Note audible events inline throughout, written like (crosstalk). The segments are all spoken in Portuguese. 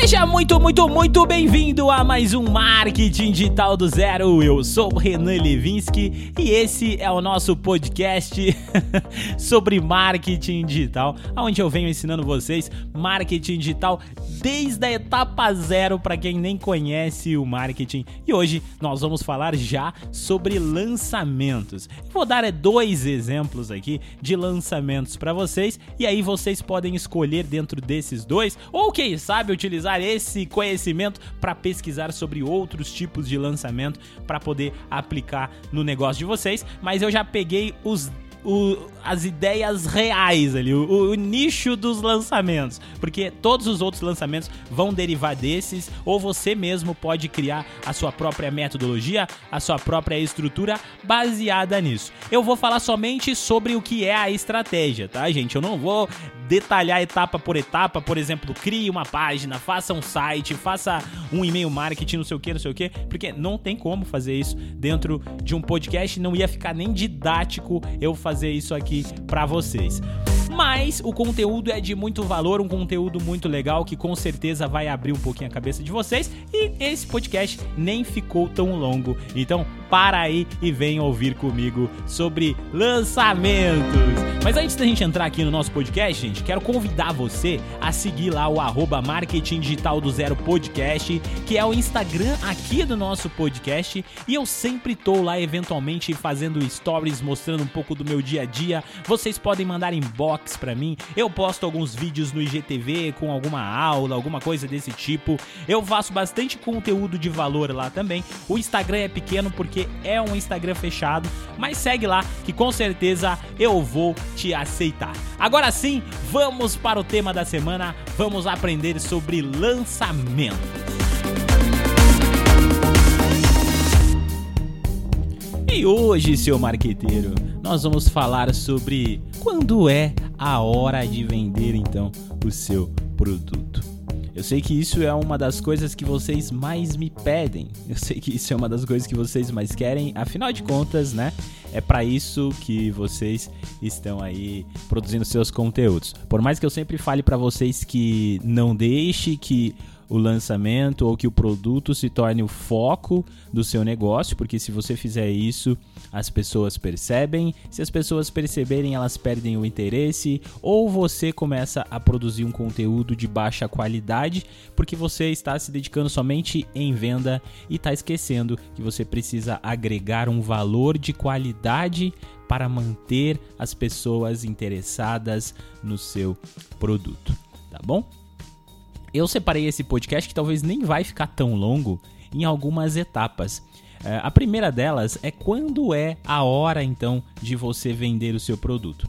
Seja muito, muito, muito bem-vindo a mais um Marketing Digital do Zero. Eu sou o Renan Levinsky e esse é o nosso podcast (laughs) sobre marketing digital, onde eu venho ensinando vocês marketing digital desde a etapa zero para quem nem conhece o marketing. E hoje nós vamos falar já sobre lançamentos. Vou dar é, dois exemplos aqui de lançamentos para vocês e aí vocês podem escolher dentro desses dois ou quem sabe utilizar esse conhecimento para pesquisar sobre outros tipos de lançamento para poder aplicar no negócio de vocês. Mas eu já peguei os o, as ideias reais ali, o, o, nicho dos lançamentos, porque todos os outros lançamentos vão derivar desses, ou você mesmo pode criar a sua própria metodologia, a sua própria estrutura baseada nisso. Eu vou falar somente sobre o que é a estratégia, tá, gente? Eu não vou detalhar etapa por etapa, por exemplo, crie uma página, faça um site, faça um e-mail marketing, não sei o que, não sei o que, porque não tem como fazer isso dentro de um podcast, não ia ficar nem didático eu fazer isso aqui para vocês mas o conteúdo é de muito valor, um conteúdo muito legal que com certeza vai abrir um pouquinho a cabeça de vocês e esse podcast nem ficou tão longo. Então, para aí e vem ouvir comigo sobre lançamentos. Mas antes da gente entrar aqui no nosso podcast, gente, quero convidar você a seguir lá o arroba Marketing Digital do Zero Podcast, que é o Instagram aqui do nosso podcast. E eu sempre tô lá, eventualmente, fazendo stories, mostrando um pouco do meu dia a dia. Vocês podem mandar inbox para mim. Eu posto alguns vídeos no IGTV com alguma aula, alguma coisa desse tipo. Eu faço bastante conteúdo de valor lá também. O Instagram é pequeno porque é um Instagram fechado, mas segue lá que com certeza eu vou te aceitar. Agora sim, vamos para o tema da semana, vamos aprender sobre lançamento. E hoje, seu marqueteiro, nós vamos falar sobre quando é a hora de vender então o seu produto. Eu sei que isso é uma das coisas que vocês mais me pedem. Eu sei que isso é uma das coisas que vocês mais querem. Afinal de contas, né? É para isso que vocês estão aí produzindo seus conteúdos. Por mais que eu sempre fale para vocês que não deixe que o lançamento ou que o produto se torne o foco do seu negócio, porque se você fizer isso, as pessoas percebem, se as pessoas perceberem, elas perdem o interesse, ou você começa a produzir um conteúdo de baixa qualidade, porque você está se dedicando somente em venda e está esquecendo que você precisa agregar um valor de qualidade para manter as pessoas interessadas no seu produto, tá bom? Eu separei esse podcast que talvez nem vai ficar tão longo em algumas etapas. É, a primeira delas é quando é a hora então de você vender o seu produto.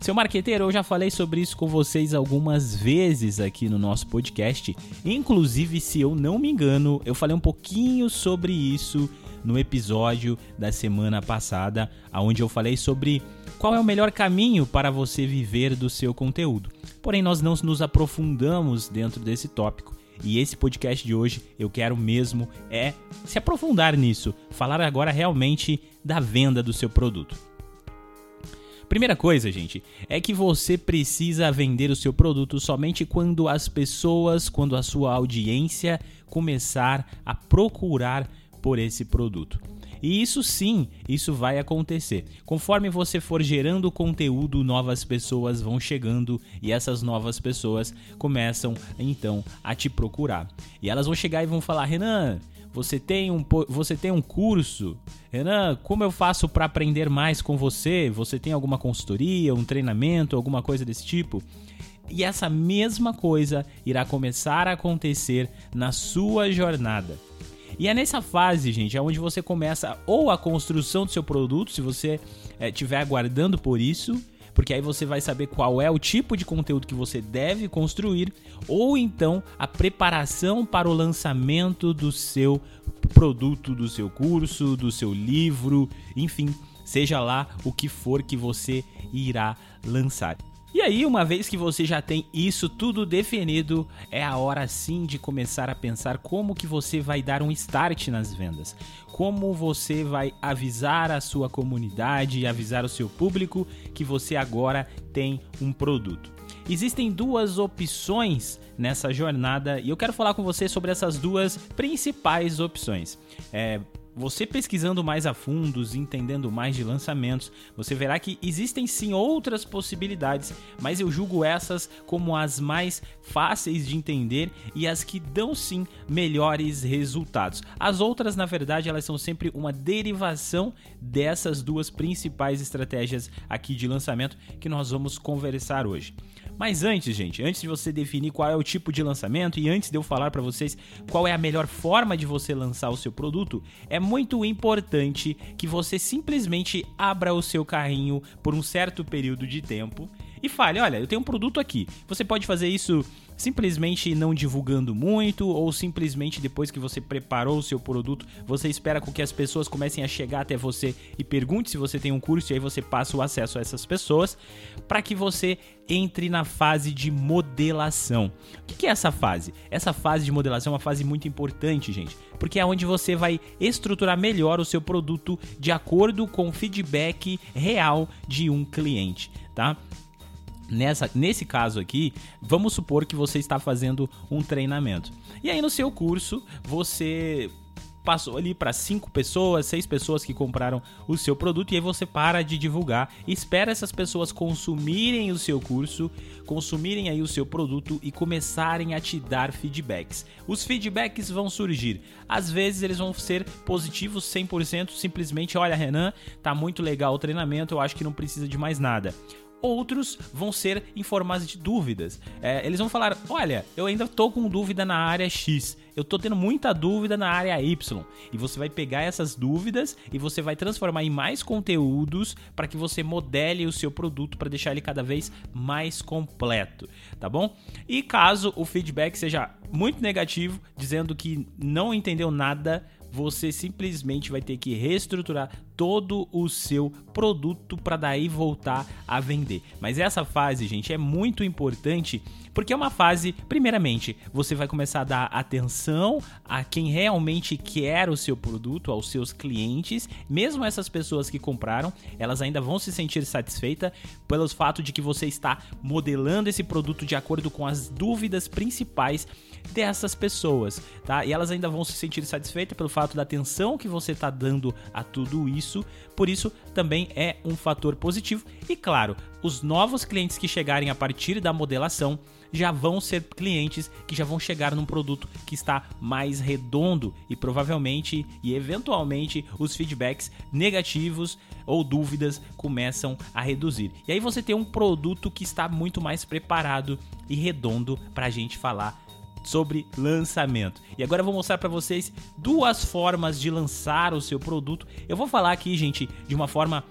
Seu marqueteiro, eu já falei sobre isso com vocês algumas vezes aqui no nosso podcast. Inclusive, se eu não me engano, eu falei um pouquinho sobre isso no episódio da semana passada, onde eu falei sobre qual é o melhor caminho para você viver do seu conteúdo. Porém, nós não nos aprofundamos dentro desse tópico. E esse podcast de hoje eu quero mesmo é se aprofundar nisso, falar agora realmente da venda do seu produto. Primeira coisa, gente, é que você precisa vender o seu produto somente quando as pessoas, quando a sua audiência começar a procurar por esse produto. E isso sim, isso vai acontecer. Conforme você for gerando conteúdo, novas pessoas vão chegando e essas novas pessoas começam então a te procurar. E elas vão chegar e vão falar: "Renan, você tem um, você tem um curso? Renan, como eu faço para aprender mais com você? Você tem alguma consultoria, um treinamento, alguma coisa desse tipo? E essa mesma coisa irá começar a acontecer na sua jornada. E é nessa fase, gente, é onde você começa ou a construção do seu produto, se você estiver é, aguardando por isso, porque aí você vai saber qual é o tipo de conteúdo que você deve construir, ou então a preparação para o lançamento do seu produto, do seu curso, do seu livro, enfim, seja lá o que for que você irá lançar. E aí, uma vez que você já tem isso tudo definido, é a hora sim de começar a pensar como que você vai dar um start nas vendas. Como você vai avisar a sua comunidade e avisar o seu público que você agora tem um produto. existem duas opções nessa jornada e eu quero falar com você sobre essas duas principais opções. É, você pesquisando mais a fundos, entendendo mais de lançamentos, você verá que existem sim outras possibilidades, mas eu julgo essas como as mais fáceis de entender e as que dão sim melhores resultados. As outras, na verdade, elas são sempre uma derivação dessas duas principais estratégias aqui de lançamento que nós vamos conversar hoje. Mas antes, gente, antes de você definir qual é o tipo de lançamento e antes de eu falar para vocês qual é a melhor forma de você lançar o seu produto, é muito importante que você simplesmente abra o seu carrinho por um certo período de tempo e fale: olha, eu tenho um produto aqui. Você pode fazer isso simplesmente não divulgando muito ou simplesmente depois que você preparou o seu produto, você espera com que as pessoas comecem a chegar até você e pergunte se você tem um curso e aí você passa o acesso a essas pessoas para que você entre na fase de modelação. O que é essa fase? Essa fase de modelação é uma fase muito importante, gente, porque é onde você vai estruturar melhor o seu produto de acordo com o feedback real de um cliente, tá? Nessa, nesse caso aqui, vamos supor que você está fazendo um treinamento. E aí no seu curso, você passou ali para cinco pessoas, seis pessoas que compraram o seu produto e aí você para de divulgar, espera essas pessoas consumirem o seu curso, consumirem aí o seu produto e começarem a te dar feedbacks. Os feedbacks vão surgir. Às vezes eles vão ser positivos 100%, simplesmente, olha, Renan, tá muito legal o treinamento, eu acho que não precisa de mais nada. Outros vão ser em formas de dúvidas. É, eles vão falar: olha, eu ainda tô com dúvida na área X, eu tô tendo muita dúvida na área Y. E você vai pegar essas dúvidas e você vai transformar em mais conteúdos para que você modele o seu produto para deixar ele cada vez mais completo, tá bom? E caso o feedback seja muito negativo, dizendo que não entendeu nada, você simplesmente vai ter que reestruturar todo o seu produto para daí voltar a vender. Mas essa fase, gente, é muito importante porque é uma fase, primeiramente, você vai começar a dar atenção a quem realmente quer o seu produto, aos seus clientes, mesmo essas pessoas que compraram, elas ainda vão se sentir satisfeitas pelo fato de que você está modelando esse produto de acordo com as dúvidas principais dessas pessoas, tá? E elas ainda vão se sentir satisfeitas pelo fato da atenção que você está dando a tudo isso, por isso também é um fator positivo. E claro, os novos clientes que chegarem a partir da modelação já vão ser clientes que já vão chegar num produto que está mais redondo e provavelmente e eventualmente os feedbacks negativos ou dúvidas começam a reduzir. E aí você tem um produto que está muito mais preparado e redondo para a gente falar sobre lançamento. E agora eu vou mostrar para vocês duas formas de lançar o seu produto. Eu vou falar aqui, gente, de uma forma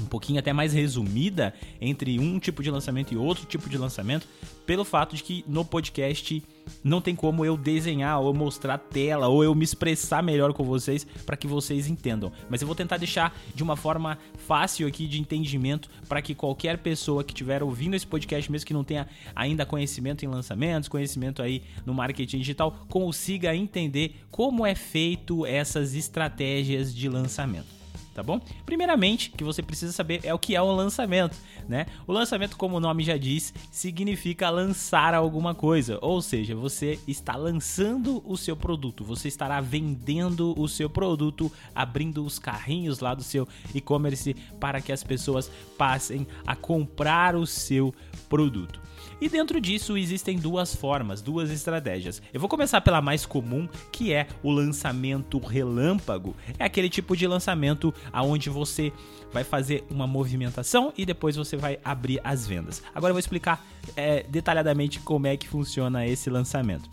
um pouquinho até mais resumida entre um tipo de lançamento e outro tipo de lançamento, pelo fato de que no podcast não tem como eu desenhar ou mostrar tela ou eu me expressar melhor com vocês para que vocês entendam. Mas eu vou tentar deixar de uma forma fácil aqui de entendimento para que qualquer pessoa que estiver ouvindo esse podcast, mesmo que não tenha ainda conhecimento em lançamentos, conhecimento aí no marketing digital, consiga entender como é feito essas estratégias de lançamento tá bom? Primeiramente, o que você precisa saber é o que é o lançamento, né? O lançamento, como o nome já diz, significa lançar alguma coisa, ou seja, você está lançando o seu produto, você estará vendendo o seu produto, abrindo os carrinhos lá do seu e-commerce para que as pessoas passem a comprar o seu produto. E dentro disso existem duas formas, duas estratégias. Eu vou começar pela mais comum, que é o lançamento relâmpago. É aquele tipo de lançamento aonde você vai fazer uma movimentação e depois você vai abrir as vendas. Agora eu vou explicar é, detalhadamente como é que funciona esse lançamento.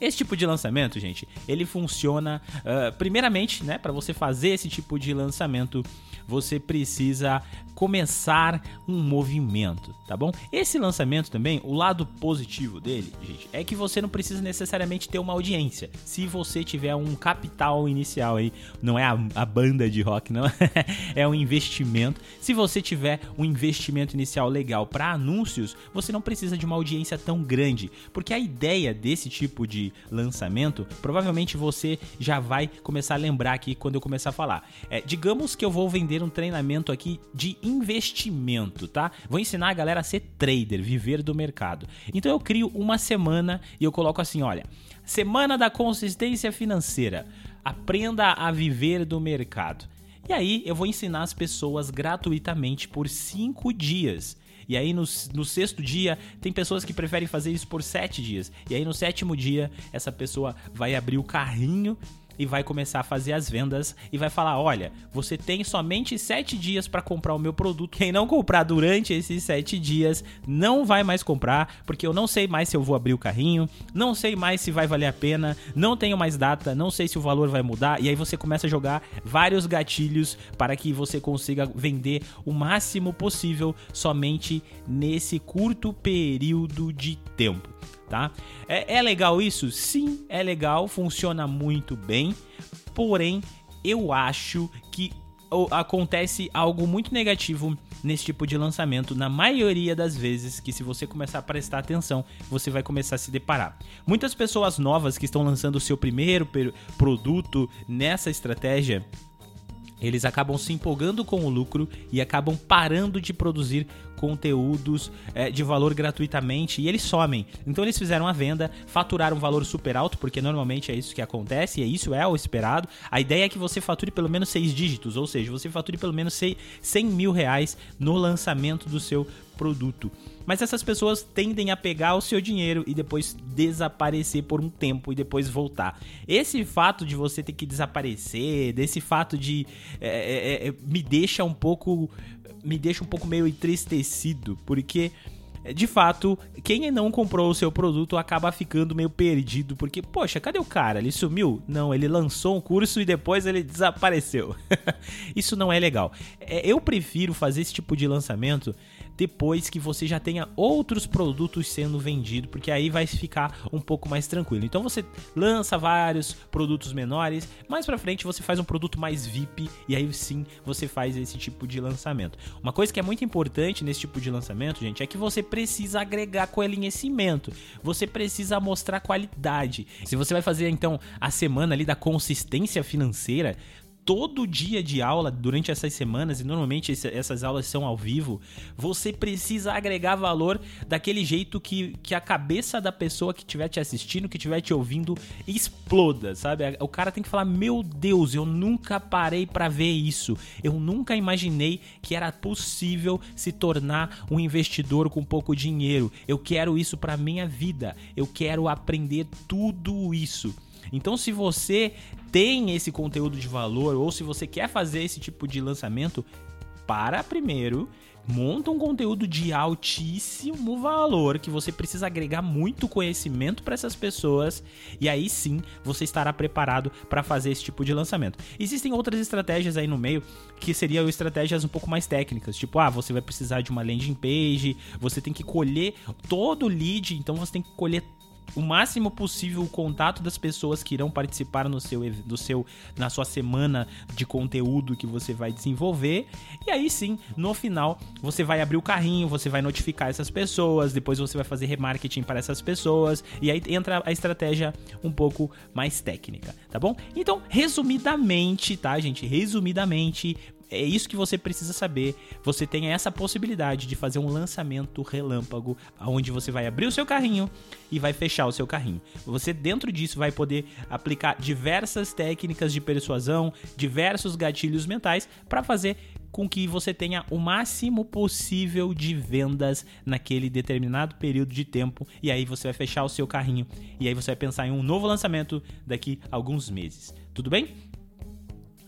Esse tipo de lançamento, gente, ele funciona uh, primeiramente, né, para você fazer esse tipo de lançamento, você precisa começar um movimento, tá bom? Esse lançamento também, o lado positivo dele, gente, é que você não precisa necessariamente ter uma audiência. Se você tiver um capital inicial aí, não é a, a banda de rock, não, (laughs) é um investimento. Se você tiver um investimento inicial legal para anúncios, você não precisa de uma audiência tão grande, porque a ideia desse tipo de lançamento, provavelmente você já vai começar a lembrar aqui quando eu começar a falar. É, digamos que eu vou vender um treinamento aqui de investimento, tá? Vou ensinar a galera a ser trader, viver do mercado. Então eu crio uma semana e eu coloco assim, olha, semana da consistência financeira. Aprenda a viver do mercado. E aí eu vou ensinar as pessoas gratuitamente por 5 dias. E aí no, no, sexto dia, tem pessoas que preferem fazer isso por sete dias. E aí no sétimo dia, essa pessoa vai abrir o carrinho e vai começar a fazer as vendas e vai falar: olha, você tem somente sete dias para comprar o meu produto. Quem não comprar durante esses sete dias não vai mais comprar, porque eu não sei mais se eu vou abrir o carrinho, não sei mais se vai valer a pena, não tenho mais data, não sei se o valor vai mudar. E aí você começa a jogar vários gatilhos para que você consiga vender o máximo possível somente nesse curto período de tempo tá? É, é legal isso? Sim, é legal, funciona muito bem, porém eu acho que acontece algo muito negativo nesse tipo de lançamento na maioria das vezes que se você começar a prestar atenção, você vai começar a se deparar. Muitas pessoas novas que estão lançando o seu primeiro produto nessa estratégia, eles acabam se empolgando com o lucro e acabam parando de produzir conteúdos é, de valor gratuitamente e eles somem. Então eles fizeram a venda, faturaram um valor super alto, porque normalmente é isso que acontece, e é isso é o esperado. A ideia é que você fature pelo menos seis dígitos, ou seja, você fature pelo menos 100 mil reais no lançamento do seu produto. Mas essas pessoas tendem a pegar o seu dinheiro e depois desaparecer por um tempo e depois voltar. Esse fato de você ter que desaparecer, desse fato de. É, é, é, me deixa um pouco. Me deixa um pouco meio entristecido, porque de fato, quem não comprou o seu produto acaba ficando meio perdido, porque, poxa, cadê o cara? Ele sumiu? Não, ele lançou um curso e depois ele desapareceu. (laughs) Isso não é legal. É, eu prefiro fazer esse tipo de lançamento depois que você já tenha outros produtos sendo vendidos, porque aí vai ficar um pouco mais tranquilo. Então você lança vários produtos menores, mais para frente você faz um produto mais VIP e aí sim você faz esse tipo de lançamento. Uma coisa que é muito importante nesse tipo de lançamento, gente, é que você precisa agregar conhecimento. Você precisa mostrar qualidade. Se você vai fazer então a semana ali da consistência financeira, todo dia de aula durante essas semanas, e normalmente essas aulas são ao vivo, você precisa agregar valor daquele jeito que, que a cabeça da pessoa que estiver te assistindo, que estiver te ouvindo, exploda, sabe? O cara tem que falar: Meu Deus, eu nunca parei para ver isso. Eu nunca imaginei que era possível se tornar um investidor com pouco dinheiro. Eu quero isso para minha vida. Eu quero aprender tudo isso. Então, se você tem esse conteúdo de valor ou se você quer fazer esse tipo de lançamento, para primeiro, monta um conteúdo de altíssimo valor que você precisa agregar muito conhecimento para essas pessoas e aí sim você estará preparado para fazer esse tipo de lançamento. Existem outras estratégias aí no meio que seriam estratégias um pouco mais técnicas, tipo, ah, você vai precisar de uma landing page, você tem que colher todo o lead, então você tem que colher o máximo possível o contato das pessoas que irão participar no seu, do seu, na sua semana de conteúdo que você vai desenvolver. E aí sim, no final, você vai abrir o carrinho, você vai notificar essas pessoas, depois você vai fazer remarketing para essas pessoas, e aí entra a estratégia um pouco mais técnica, tá bom? Então, resumidamente, tá, gente? Resumidamente, é isso que você precisa saber. Você tem essa possibilidade de fazer um lançamento relâmpago, onde você vai abrir o seu carrinho e vai fechar o seu carrinho. Você dentro disso vai poder aplicar diversas técnicas de persuasão, diversos gatilhos mentais para fazer com que você tenha o máximo possível de vendas naquele determinado período de tempo e aí você vai fechar o seu carrinho e aí você vai pensar em um novo lançamento daqui a alguns meses. Tudo bem?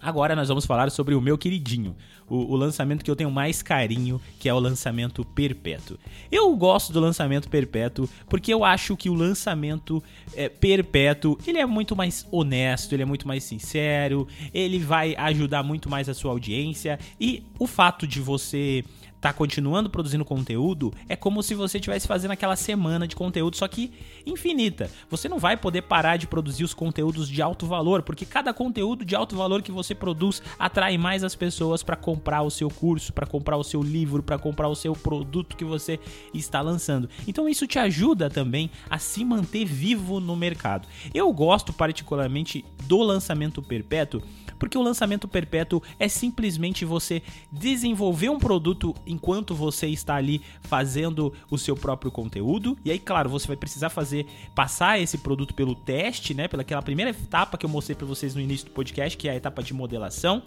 Agora nós vamos falar sobre o meu queridinho, o, o, lançamento que eu tenho mais carinho, que é o lançamento perpétuo. Eu gosto do lançamento perpétuo porque eu acho que o lançamento é, perpétuo ele é muito mais honesto, ele é muito mais sincero, ele vai ajudar muito mais a sua audiência e o fato de você tá continuando produzindo conteúdo, é como se você estivesse fazendo aquela semana de conteúdo, só que infinita. Você não vai poder parar de produzir os conteúdos de alto valor, porque cada conteúdo de alto valor que você produz atrai mais as pessoas para comprar o seu curso, para comprar o seu livro, para comprar o seu produto que você está lançando. Então isso te ajuda também a se manter vivo no mercado. Eu gosto particularmente do lançamento perpétuo porque o lançamento perpétuo é simplesmente você desenvolver um produto enquanto você está ali fazendo o seu próprio conteúdo. E aí, claro, você vai precisar fazer passar esse produto pelo teste, né? Pelaquela primeira etapa que eu mostrei para vocês no início do podcast, que é a etapa de modelação.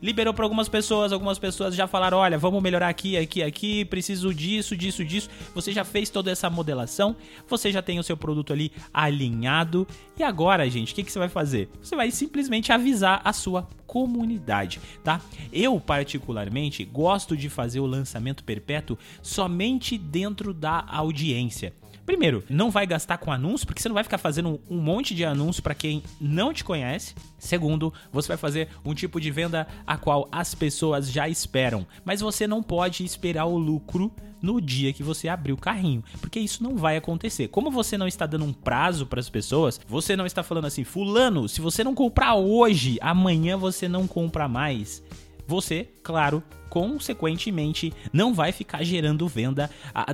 Liberou para algumas pessoas, algumas pessoas já falaram: "Olha, vamos melhorar aqui, aqui, aqui, preciso disso, disso, disso". Você já fez toda essa modelação, você já tem o seu produto ali alinhado. E agora, gente, o que, que você vai fazer? Você vai simplesmente avisar a sua comunidade, tá? Eu particularmente gosto de fazer o lançamento perpétuo somente dentro da audiência. Primeiro, não vai gastar com anúncio, porque você não vai ficar fazendo um monte de anúncio para quem não te conhece. Segundo, você vai fazer um tipo de venda a qual as pessoas já esperam, mas você não pode esperar o lucro no dia que você abrir o carrinho, porque isso não vai acontecer. Como você não está dando um prazo para as pessoas, você não está falando assim, fulano, se você não comprar hoje, amanhã você não compra mais. Você, claro, consequentemente, não vai ficar gerando venda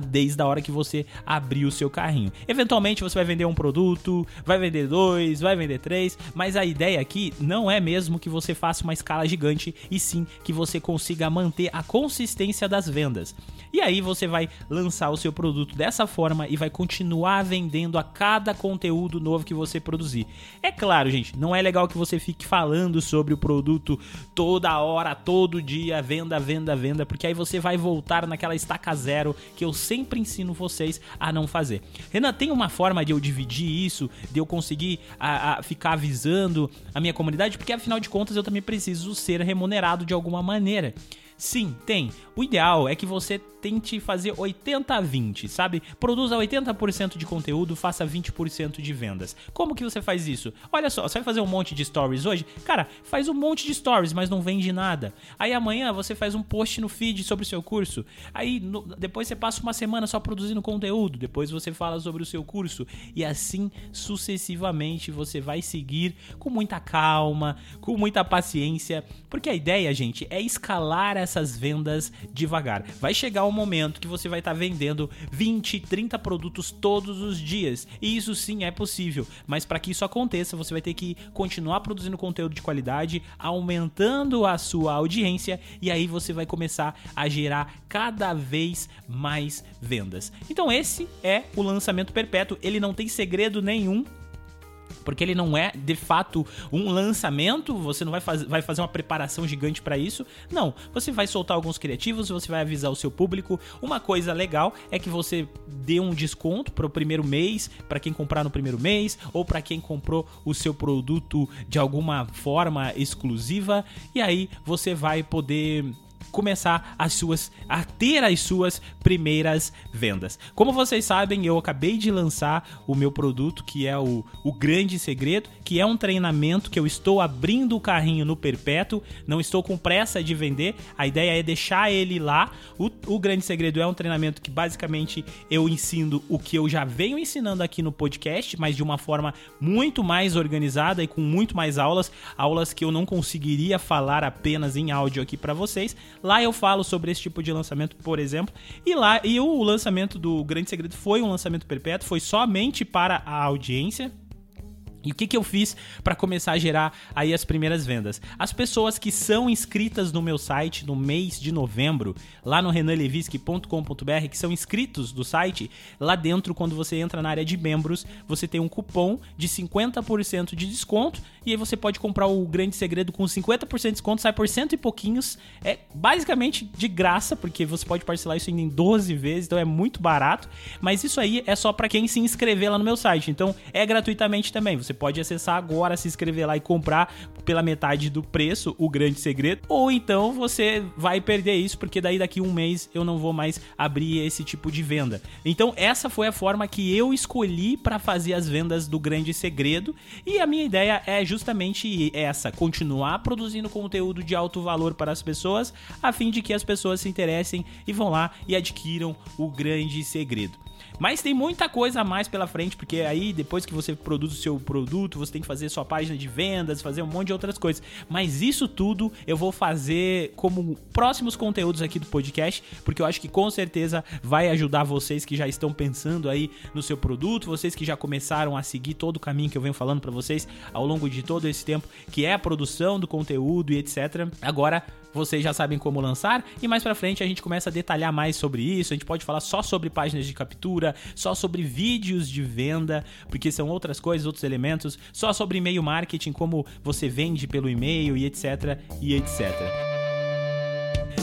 desde a hora que você abrir o seu carrinho. Eventualmente você vai vender um produto, vai vender dois, vai vender três, mas a ideia aqui não é mesmo que você faça uma escala gigante, e sim que você consiga manter a consistência das vendas. E aí você vai lançar o seu produto dessa forma e vai continuar vendendo a cada conteúdo novo que você produzir. É claro, gente, não é legal que você fique falando sobre o produto toda hora, todo dia, venda, venda venda, porque aí você vai voltar naquela estaca zero que eu sempre ensino vocês a não fazer. Renan, tem uma forma de eu dividir isso, de eu conseguir a, a ficar avisando a minha comunidade, porque afinal de contas eu também preciso ser remunerado de alguma maneira. Sim, tem. O ideal é que você tente fazer 80 a 20, sabe? Produza 80% de conteúdo, faça 20% de vendas. Como que você faz isso? Olha só, você vai fazer um monte de stories hoje? Cara, faz um monte de stories, mas não vende nada. Aí amanhã você faz um post no feed sobre o seu curso. Aí no, depois você passa uma semana só produzindo conteúdo. Depois você fala sobre o seu curso. E assim sucessivamente você vai seguir com muita calma, com muita paciência. Porque a ideia, gente, é escalar essa essas vendas devagar. Vai chegar um momento que você vai estar tá vendendo 20, 30 produtos todos os dias. E isso sim é possível, mas para que isso aconteça, você vai ter que continuar produzindo conteúdo de qualidade, aumentando a sua audiência e aí você vai começar a gerar cada vez mais vendas. Então esse é o lançamento perpétuo, ele não tem segredo nenhum porque ele não é de fato um lançamento, você não vai, faz, vai fazer uma preparação gigante para isso. Não, você vai soltar alguns criativos, você vai avisar o seu público. Uma coisa legal é que você dê um desconto para o primeiro mês, para quem comprar no primeiro mês, ou para quem comprou o seu produto de alguma forma exclusiva, e aí você vai poder começar as suas a ter as suas primeiras vendas. Como vocês sabem, eu acabei de lançar o meu produto que é o, o Grande Segredo, que é um treinamento que eu estou abrindo o carrinho no perpétuo, não estou com pressa de vender. A ideia é deixar ele lá. O, o Grande Segredo é um treinamento que basicamente eu ensino o que eu já venho ensinando aqui no podcast, mas de uma forma muito mais organizada e com muito mais aulas, aulas que eu não conseguiria falar apenas em áudio aqui para vocês. Lá eu falo sobre esse tipo de lançamento, por exemplo. E lá e o lançamento do Grande Segredo foi um lançamento perpétuo, foi somente para a audiência. E o que, que eu fiz para começar a gerar aí as primeiras vendas? As pessoas que são inscritas no meu site no mês de novembro, lá no renanlevisky.com.br, que são inscritos do site, lá dentro, quando você entra na área de membros, você tem um cupom de 50% de desconto e aí você pode comprar o Grande Segredo com 50% de desconto, sai por cento e pouquinhos. É basicamente de graça, porque você pode parcelar isso em 12 vezes, então é muito barato. Mas isso aí é só para quem se inscrever lá no meu site, então é gratuitamente também. Você Você pode acessar agora, se inscrever lá e comprar pela metade do preço, o grande segredo, ou então você vai perder isso, porque daí daqui um mês eu não vou mais abrir esse tipo de venda. Então, essa foi a forma que eu escolhi para fazer as vendas do grande segredo, e a minha ideia é justamente essa: continuar produzindo conteúdo de alto valor para as pessoas, a fim de que as pessoas se interessem e vão lá e adquiram o grande segredo. Mas tem muita coisa a mais pela frente, porque aí depois que você produz o seu produto, você tem que fazer sua página de vendas, fazer um monte de outras coisas. Mas isso tudo eu vou fazer como próximos conteúdos aqui do podcast, porque eu acho que com certeza vai ajudar vocês que já estão pensando aí no seu produto, vocês que já começaram a seguir todo o caminho que eu venho falando para vocês ao longo de todo esse tempo, que é a produção do conteúdo e etc. Agora vocês já sabem como lançar e mais para frente a gente começa a detalhar mais sobre isso. A gente pode falar só sobre páginas de captura, só sobre vídeos de venda, porque são outras coisas, outros elementos, só sobre e-mail marketing, como você vende pelo e-mail e etc e etc.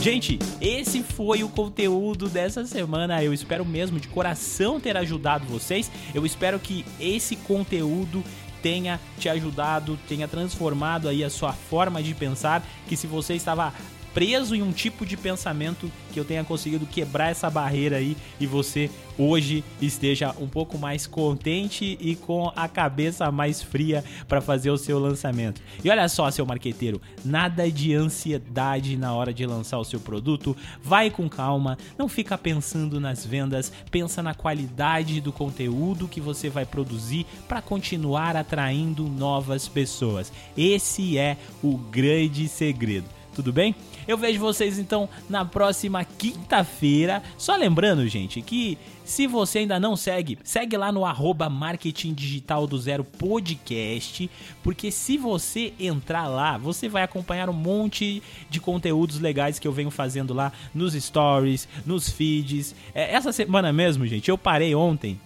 Gente, esse foi o conteúdo dessa semana. Eu espero mesmo de coração ter ajudado vocês. Eu espero que esse conteúdo tenha te ajudado, tenha transformado aí a sua forma de pensar, que se você estava preso em um tipo de pensamento que eu tenha conseguido quebrar essa barreira aí e você hoje esteja um pouco mais contente e com a cabeça mais fria para fazer o seu lançamento. E olha só, seu marqueteiro, nada de ansiedade na hora de lançar o seu produto. Vai com calma, não fica pensando nas vendas, pensa na qualidade do conteúdo que você vai produzir para continuar atraindo novas pessoas. Esse é o grande segredo. Tudo bem? Eu vejo vocês então na próxima quinta-feira. Só lembrando, gente, que se você ainda não segue, segue lá no arroba Marketing Digital do Zero Podcast, porque se você entrar lá, você vai acompanhar um monte de conteúdos legais que eu venho fazendo lá nos stories, nos feeds. É, essa semana mesmo, gente, eu parei ontem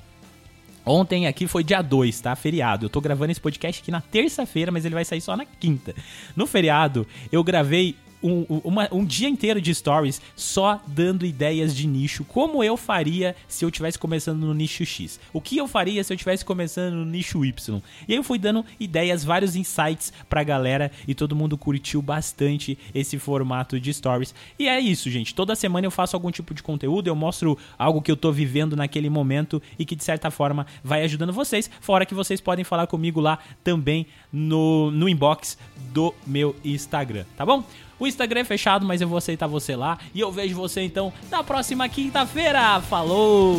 Ontem aqui foi dia 2, tá? Feriado. Eu tô gravando esse podcast aqui na terça-feira, mas ele vai sair só na quinta. No feriado, eu gravei um, uma, um dia inteiro de stories só dando ideias de nicho, como eu faria se eu tivesse começando no nicho X. O que eu faria se eu tivesse começando no nicho Y. E aí eu fui dando ideias, vários insights pra galera e todo mundo curtiu bastante esse formato de stories. E é isso, gente. Toda semana eu faço algum tipo de conteúdo, eu mostro algo que eu tô vivendo naquele momento e que de certa forma vai ajudando vocês. Fora que vocês podem falar comigo lá também no, no inbox do meu Instagram, tá bom? O Instagram é fechado, mas eu vou aceitar você lá. E eu vejo você então na próxima quinta-feira. Falou!